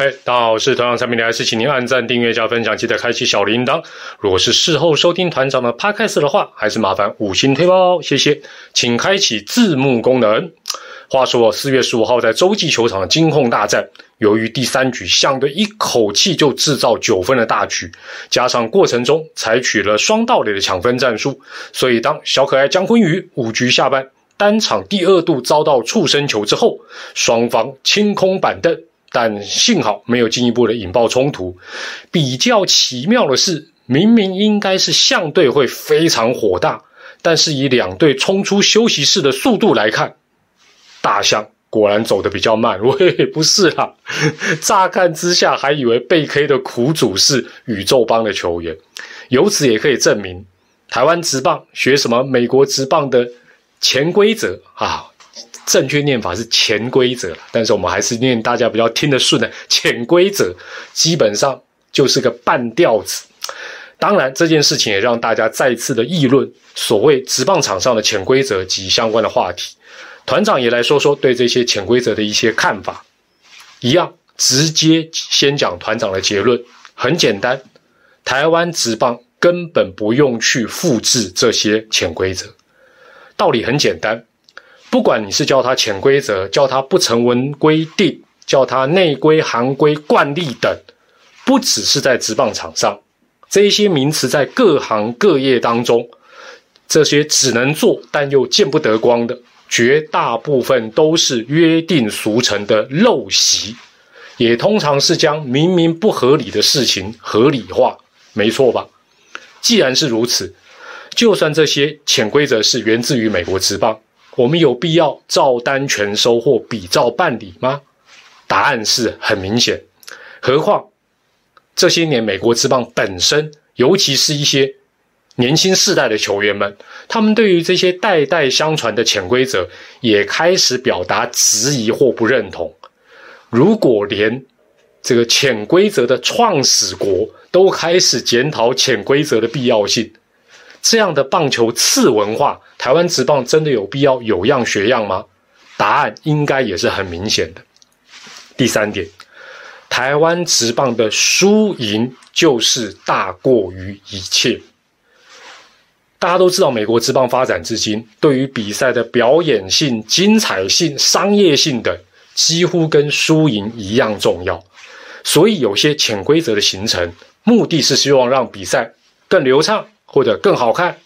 嘿，大家好，我是团长蔡明还，是请您按赞、订阅、加分享，记得开启小铃铛。如果是事后收听团长的 podcast 的话，还是麻烦五星推包，谢谢，请开启字幕功能。话说，四月十五号在洲际球场的金控大战，由于第三局相对一口气就制造九分的大局，加上过程中采取了双道垒的抢分战术，所以当小可爱江坤宇五局下半单场第二度遭到触身球之后，双方清空板凳。但幸好没有进一步的引爆冲突。比较奇妙的是，明明应该是象队会非常火大，但是以两队冲出休息室的速度来看，大象果然走得比较慢。喂，不是啦，乍看之下还以为被 K 的苦主是宇宙帮的球员。由此也可以证明，台湾职棒学什么美国职棒的潜规则啊。正确念法是潜规则，但是我们还是念大家比较听得顺的潜规则，基本上就是个半吊子。当然，这件事情也让大家再次的议论所谓直棒场上的潜规则及相关的话题。团长也来说说对这些潜规则的一些看法。一样，直接先讲团长的结论，很简单，台湾直棒根本不用去复制这些潜规则，道理很简单。不管你是叫它潜规则，叫它不成文规定，叫它内规、行规、惯例等，不只是在职棒场上，这些名词在各行各业当中，这些只能做但又见不得光的，绝大部分都是约定俗成的陋习，也通常是将明明不合理的事情合理化，没错吧？既然是如此，就算这些潜规则是源自于美国职棒。我们有必要照单全收或比照办理吗？答案是很明显。何况这些年美国之棒本身，尤其是一些年轻世代的球员们，他们对于这些代代相传的潜规则，也开始表达质疑或不认同。如果连这个潜规则的创始国都开始检讨潜规则的必要性，这样的棒球次文化。台湾职棒真的有必要有样学样吗？答案应该也是很明显的。第三点，台湾职棒的输赢就是大过于一切。大家都知道，美国职棒发展至今，对于比赛的表演性、精彩性、商业性等，几乎跟输赢一样重要。所以，有些潜规则的形成，目的是希望让比赛更流畅或者更好看。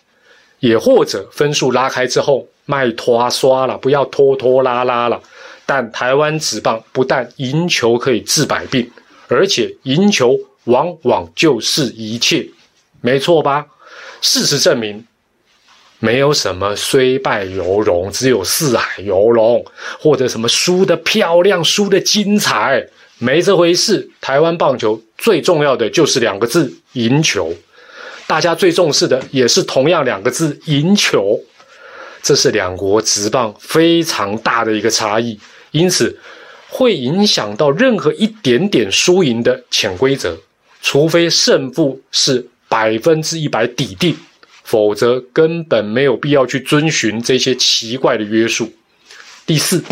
也或者分数拉开之后卖拖刷了，不要拖拖拉拉了。但台湾职棒不但赢球可以治百病，而且赢球往往就是一切，没错吧？事实证明，没有什么虽败犹荣，只有四海游龙，或者什么输的漂亮、输的精彩，没这回事。台湾棒球最重要的就是两个字：赢球。大家最重视的也是同样两个字“赢球”，这是两国职棒非常大的一个差异，因此会影响到任何一点点输赢的潜规则，除非胜负是百分之一百底定，否则根本没有必要去遵循这些奇怪的约束。第四，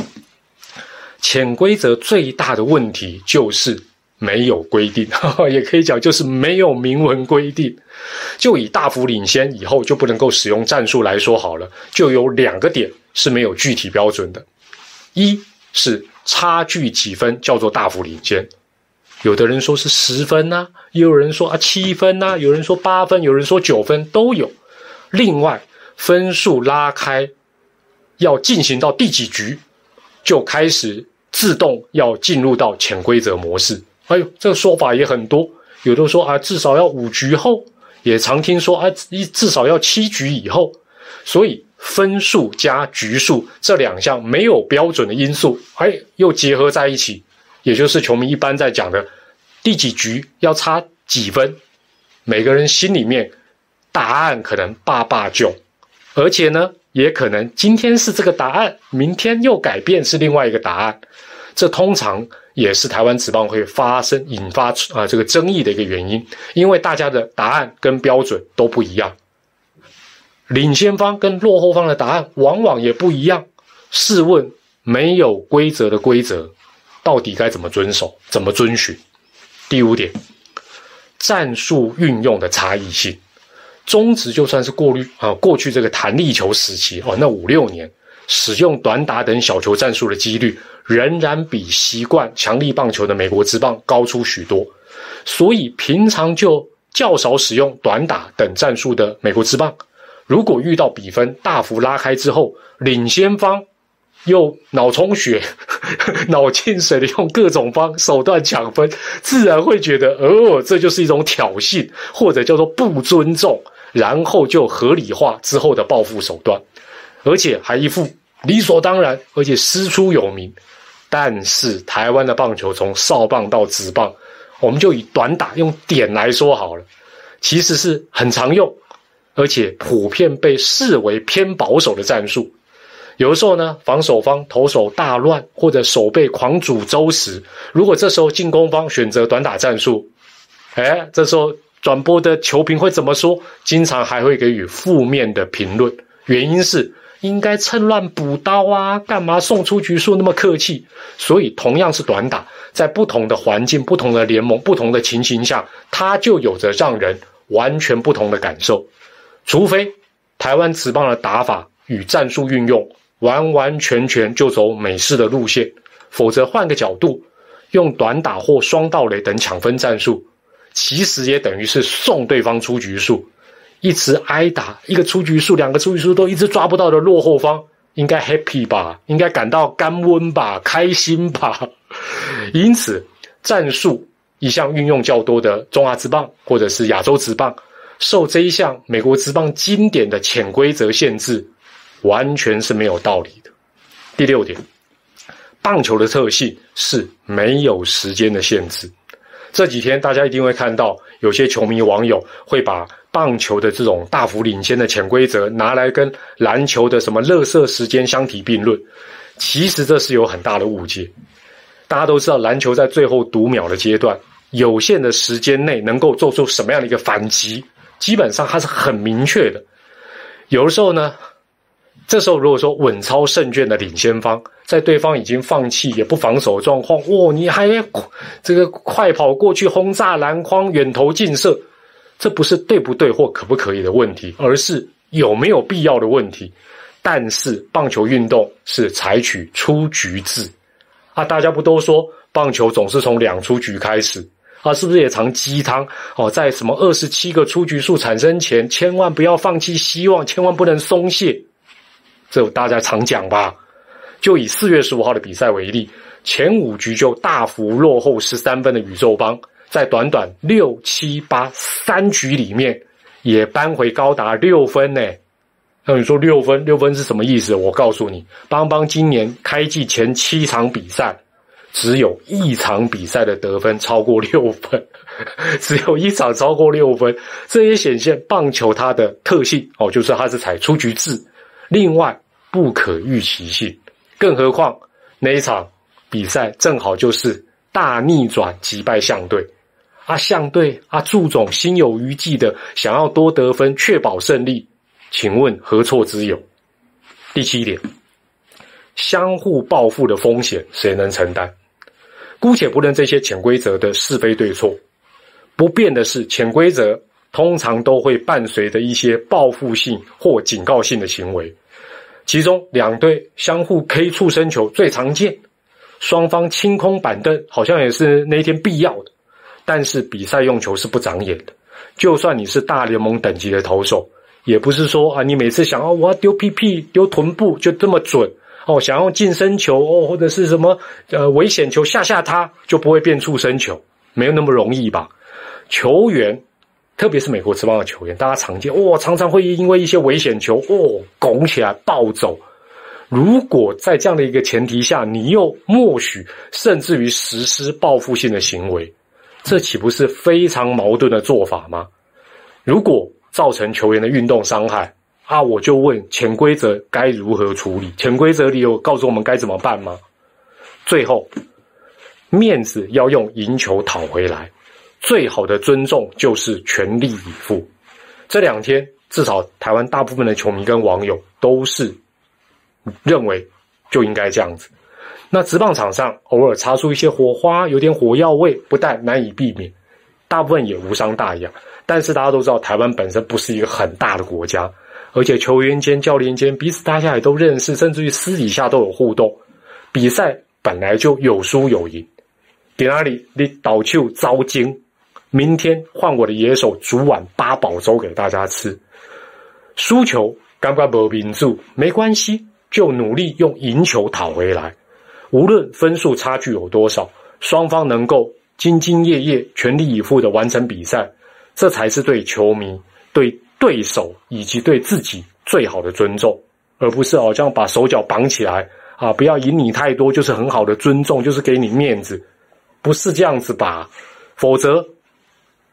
潜规则最大的问题就是。没有规定，也可以讲就是没有明文规定。就以大幅领先以后就不能够使用战术来说好了，就有两个点是没有具体标准的。一是差距几分叫做大幅领先，有的人说是十分呐，也有人说啊七分呐，有人说八分，有人说九分都有。另外分数拉开要进行到第几局，就开始自动要进入到潜规则模式。哎呦，这个说法也很多，有的说啊，至少要五局后，也常听说啊，一至少要七局以后。所以分数加局数这两项没有标准的因素，哎，又结合在一起，也就是球迷一般在讲的第几局要差几分，每个人心里面答案可能爸爸就，而且呢，也可能今天是这个答案，明天又改变是另外一个答案，这通常。也是台湾职棒会发生引发啊这个争议的一个原因，因为大家的答案跟标准都不一样，领先方跟落后方的答案往往也不一样。试问，没有规则的规则，到底该怎么遵守、怎么遵循？第五点，战术运用的差异性。中职就算是过滤啊，过去这个弹力球时期哦，那五六年使用短打等小球战术的几率，仍然比习惯强力棒球的美国职棒高出许多。所以平常就较少使用短打等战术的美国职棒，如果遇到比分大幅拉开之后，领先方。又脑充血、脑进水的用各种方手段抢分，自然会觉得哦，这就是一种挑衅，或者叫做不尊重，然后就合理化之后的报复手段，而且还一副理所当然，而且师出有名。但是台湾的棒球从少棒到直棒，我们就以短打用点来说好了，其实是很常用，而且普遍被视为偏保守的战术。有的时候呢，防守方投手大乱或者守备狂煮粥时，如果这时候进攻方选择短打战术，哎，这时候转播的球评会怎么说？经常还会给予负面的评论，原因是应该趁乱补刀啊，干嘛送出局数那么客气？所以同样是短打，在不同的环境、不同的联盟、不同的情形下，它就有着让人完全不同的感受。除非台湾职棒的打法与战术运用。完完全全就走美式的路线，否则换个角度，用短打或双盗垒等抢分战术，其实也等于是送对方出局数，一直挨打，一个出局数，两个出局数都一直抓不到的落后方，应该 happy 吧？应该感到甘温吧？开心吧？因此，战术一向运用较多的中华职棒或者是亚洲职棒，受这一项美国职棒经典的潜规则限制。完全是没有道理的。第六点，棒球的特性是没有时间的限制。这几天大家一定会看到，有些球迷网友会把棒球的这种大幅领先的潜规则拿来跟篮球的什么乐色时间相提并论。其实这是有很大的误解。大家都知道，篮球在最后读秒的阶段，有限的时间内能够做出什么样的一个反击，基本上它是很明确的。有的时候呢。这时候，如果说稳操胜券的领先方，在对方已经放弃也不防守状况，哇，你还这个快跑过去轰炸篮筐、远投近射，这不是对不对或可不可以的问题，而是有没有必要的问题。但是棒球运动是采取出局制啊，大家不都说棒球总是从两出局开始啊？是不是也常鸡汤哦？在什么二十七个出局数产生前，千万不要放弃希望，千万不能松懈。这大家常讲吧，就以四月十五号的比赛为例，前五局就大幅落后十三分的宇宙帮，在短短六七八三局里面，也扳回高达六分呢。那你说六分，六分是什么意思？我告诉你，邦邦今年开季前七场比赛，只有一场比赛的得分超过六分，只有一场超过六分，这也显现棒球它的特性哦，就是它是采出局制。另外，不可预期性，更何况那一场比赛正好就是大逆转击败相队，啊，相队啊，祝总心有余悸的想要多得分，确保胜利，请问何错之有？第七点，相互报复的风险谁能承担？姑且不论这些潜规则的是非对错，不变的是潜规则通常都会伴随着一些报复性或警告性的行为。其中两队相互 K 触身球最常见，双方清空板凳好像也是那天必要的。但是比赛用球是不长眼的，就算你是大联盟等级的投手，也不是说啊你每次想要我要丢屁屁丢臀部就这么准哦，想要近身球哦或者是什么呃危险球吓吓他就不会变触身球，没有那么容易吧？球员。特别是美国职棒的球员，大家常见哇，常常会因为一些危险球哦拱起来暴走。如果在这样的一个前提下，你又默许甚至于实施报复性的行为，这岂不是非常矛盾的做法吗？如果造成球员的运动伤害啊，我就问潜规则该如何处理？潜规则里有告诉我们该怎么办吗？最后，面子要用赢球讨回来。最好的尊重就是全力以赴。这两天，至少台湾大部分的球迷跟网友都是认为就应该这样子。那职棒场上偶尔擦出一些火花，有点火药味，不但难以避免，大部分也无伤大雅。但是大家都知道，台湾本身不是一个很大的国家，而且球员间、教练间彼此大家也都认识，甚至于私底下都有互动。比赛本来就有输有赢，在哪里你倒球招惊，明天换我的野手煮碗八宝粥给大家吃。输球刚刚不民主没关系，就努力用赢球讨回来。无论分数差距有多少，双方能够兢兢业业、全力以赴的完成比赛。这才是对球迷、对对手以及对自己最好的尊重，而不是好像把手脚绑起来啊！不要赢你太多，就是很好的尊重，就是给你面子，不是这样子吧？否则，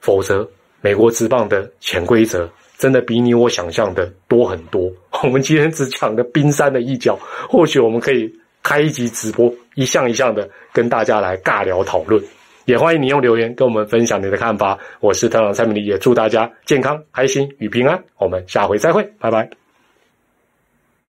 否则，美国职棒的潜规则真的比你我想象的多很多。我们今天只讲的冰山的一角，或许我们可以开一集直播，一项一项的跟大家来尬聊讨论。也欢迎你用留言跟我们分享你的看法。我是特朗蔡明丽，也祝大家健康、开心与平安。我们下回再会，拜拜。